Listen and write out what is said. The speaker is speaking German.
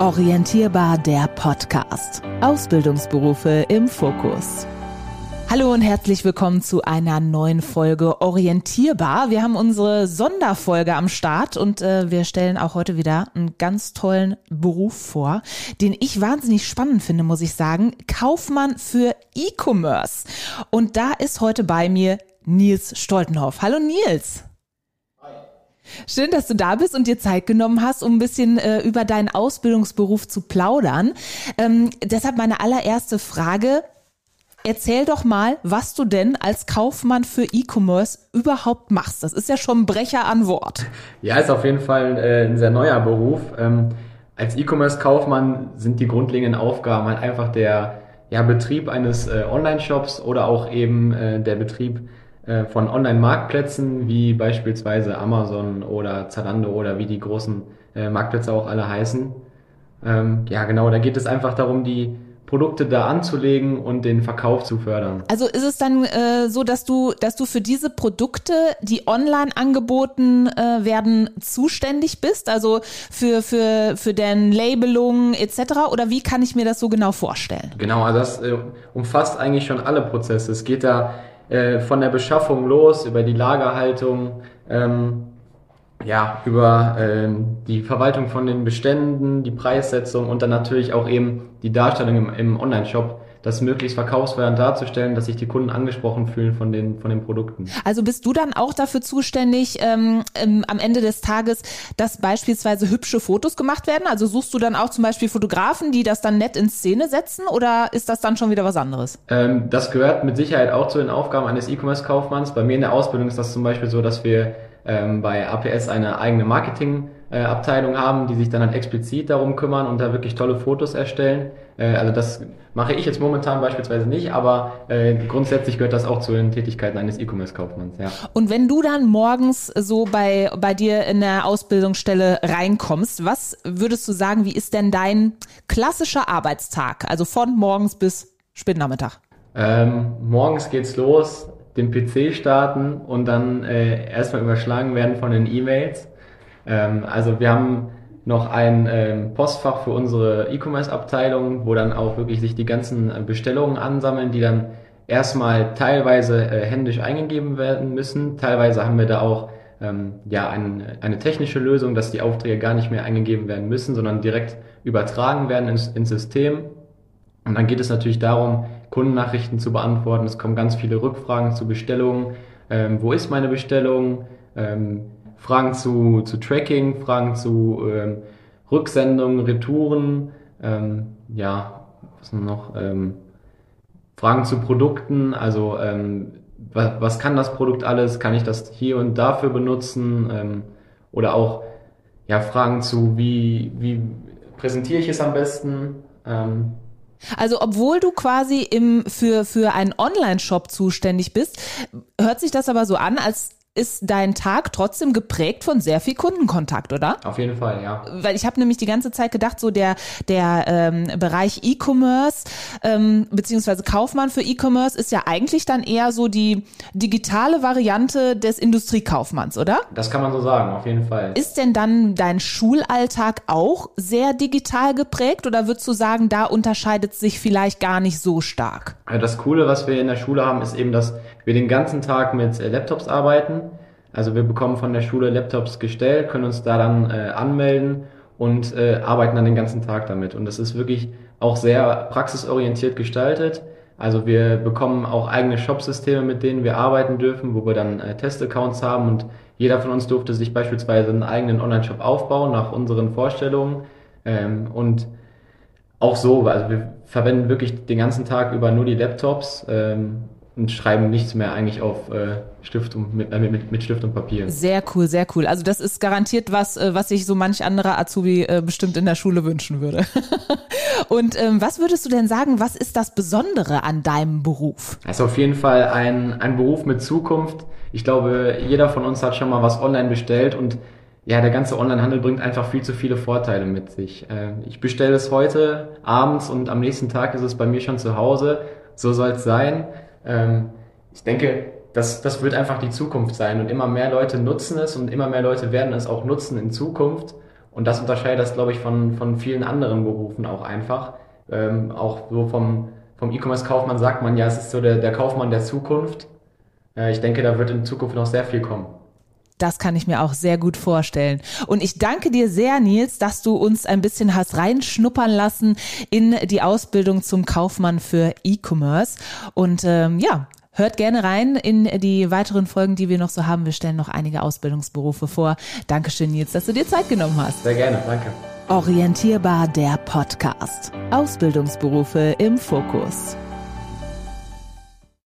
Orientierbar der Podcast. Ausbildungsberufe im Fokus. Hallo und herzlich willkommen zu einer neuen Folge Orientierbar. Wir haben unsere Sonderfolge am Start und äh, wir stellen auch heute wieder einen ganz tollen Beruf vor, den ich wahnsinnig spannend finde, muss ich sagen. Kaufmann für E-Commerce. Und da ist heute bei mir Nils Stoltenhoff. Hallo Nils. Schön, dass du da bist und dir Zeit genommen hast, um ein bisschen äh, über deinen Ausbildungsberuf zu plaudern. Ähm, deshalb meine allererste Frage. Erzähl doch mal, was du denn als Kaufmann für E-Commerce überhaupt machst. Das ist ja schon ein Brecher an Wort. Ja, ist auf jeden Fall äh, ein sehr neuer Beruf. Ähm, als E-Commerce-Kaufmann sind die grundlegenden Aufgaben halt einfach der ja, Betrieb eines äh, Online-Shops oder auch eben äh, der Betrieb äh, von Online-Marktplätzen wie beispielsweise Amazon oder Zalando oder wie die großen äh, Marktplätze auch alle heißen. Ähm, ja, genau, da geht es einfach darum, die Produkte da anzulegen und den Verkauf zu fördern. Also ist es dann äh, so, dass du, dass du für diese Produkte, die online angeboten äh, werden, zuständig bist? Also für, für, für deren Labelung etc. Oder wie kann ich mir das so genau vorstellen? Genau, also das äh, umfasst eigentlich schon alle Prozesse. Es geht da äh, von der Beschaffung los, über die Lagerhaltung, ähm, ja, über ähm, die Verwaltung von den Beständen, die Preissetzung und dann natürlich auch eben die Darstellung im, im Online-Shop das möglichst verkaufsfördernd darzustellen, dass sich die Kunden angesprochen fühlen von den, von den Produkten. Also bist du dann auch dafür zuständig, ähm, ähm, am Ende des Tages, dass beispielsweise hübsche Fotos gemacht werden? Also suchst du dann auch zum Beispiel Fotografen, die das dann nett in Szene setzen oder ist das dann schon wieder was anderes? Ähm, das gehört mit Sicherheit auch zu den Aufgaben eines E-Commerce-Kaufmanns. Bei mir in der Ausbildung ist das zum Beispiel so, dass wir ähm, bei APS eine eigene Marketing- äh, Abteilung haben, die sich dann halt explizit darum kümmern und da wirklich tolle Fotos erstellen. Äh, also das mache ich jetzt momentan beispielsweise nicht, aber äh, grundsätzlich gehört das auch zu den Tätigkeiten eines E-Commerce-Kaufmanns. Ja. Und wenn du dann morgens so bei, bei dir in der Ausbildungsstelle reinkommst, was würdest du sagen, wie ist denn dein klassischer Arbeitstag? Also von morgens bis Spätnachmittag? Ähm, morgens geht's los, den PC starten und dann äh, erstmal überschlagen werden von den E-Mails ähm, also wir haben noch ein ähm, Postfach für unsere E-Commerce-Abteilung, wo dann auch wirklich sich die ganzen äh, Bestellungen ansammeln, die dann erstmal teilweise äh, händisch eingegeben werden müssen. Teilweise haben wir da auch ähm, ja ein, eine technische Lösung, dass die Aufträge gar nicht mehr eingegeben werden müssen, sondern direkt übertragen werden ins, ins System. Und dann geht es natürlich darum, Kundennachrichten zu beantworten. Es kommen ganz viele Rückfragen zu Bestellungen. Ähm, wo ist meine Bestellung? Ähm, Fragen zu, zu Tracking, Fragen zu ähm, Rücksendungen, Retouren, ähm, ja, was noch, ähm, Fragen zu Produkten, also ähm, was, was kann das Produkt alles, kann ich das hier und dafür benutzen ähm, oder auch ja, Fragen zu, wie, wie präsentiere ich es am besten. Ähm, also obwohl du quasi im, für, für einen Online-Shop zuständig bist, hört sich das aber so an, als ist dein Tag trotzdem geprägt von sehr viel Kundenkontakt, oder? Auf jeden Fall, ja. Weil ich habe nämlich die ganze Zeit gedacht, so der der ähm, Bereich E-Commerce ähm, beziehungsweise Kaufmann für E-Commerce ist ja eigentlich dann eher so die digitale Variante des Industriekaufmanns, oder? Das kann man so sagen, auf jeden Fall. Ist denn dann dein Schulalltag auch sehr digital geprägt oder würdest du sagen, da unterscheidet sich vielleicht gar nicht so stark? Das Coole, was wir in der Schule haben, ist eben, dass wir den ganzen Tag mit äh, Laptops arbeiten also wir bekommen von der Schule Laptops gestellt, können uns da dann äh, anmelden und äh, arbeiten dann den ganzen Tag damit. Und das ist wirklich auch sehr praxisorientiert gestaltet. Also wir bekommen auch eigene Shop-Systeme, mit denen wir arbeiten dürfen, wo wir dann äh, Test-Accounts haben und jeder von uns durfte sich beispielsweise einen eigenen Online-Shop aufbauen nach unseren Vorstellungen. Ähm, und auch so, also wir verwenden wirklich den ganzen Tag über nur die Laptops. Ähm, und schreiben nichts mehr eigentlich auf äh, Stift und mit, äh, mit, mit, Stift und Papier. Sehr cool, sehr cool. Also das ist garantiert was, äh, was sich so manch anderer Azubi äh, bestimmt in der Schule wünschen würde. und ähm, was würdest du denn sagen, was ist das Besondere an deinem Beruf? Es ist auf jeden Fall ein, ein Beruf mit Zukunft. Ich glaube, jeder von uns hat schon mal was online bestellt und ja, der ganze Onlinehandel bringt einfach viel zu viele Vorteile mit sich. Äh, ich bestelle es heute abends und am nächsten Tag ist es bei mir schon zu Hause. So soll es sein. Ähm, ich denke, das, das wird einfach die Zukunft sein und immer mehr Leute nutzen es und immer mehr Leute werden es auch nutzen in Zukunft. Und das unterscheidet das, glaube ich, von, von vielen anderen Berufen auch einfach. Ähm, auch so vom, vom E-Commerce-Kaufmann sagt man ja, es ist so der, der Kaufmann der Zukunft. Äh, ich denke, da wird in Zukunft noch sehr viel kommen. Das kann ich mir auch sehr gut vorstellen. Und ich danke dir sehr, Nils, dass du uns ein bisschen hast reinschnuppern lassen in die Ausbildung zum Kaufmann für E-Commerce. Und ähm, ja, Hört gerne rein in die weiteren Folgen, die wir noch so haben. Wir stellen noch einige Ausbildungsberufe vor. Dankeschön, Nils, dass du dir Zeit genommen hast. Sehr gerne, danke. Orientierbar der Podcast. Ausbildungsberufe im Fokus.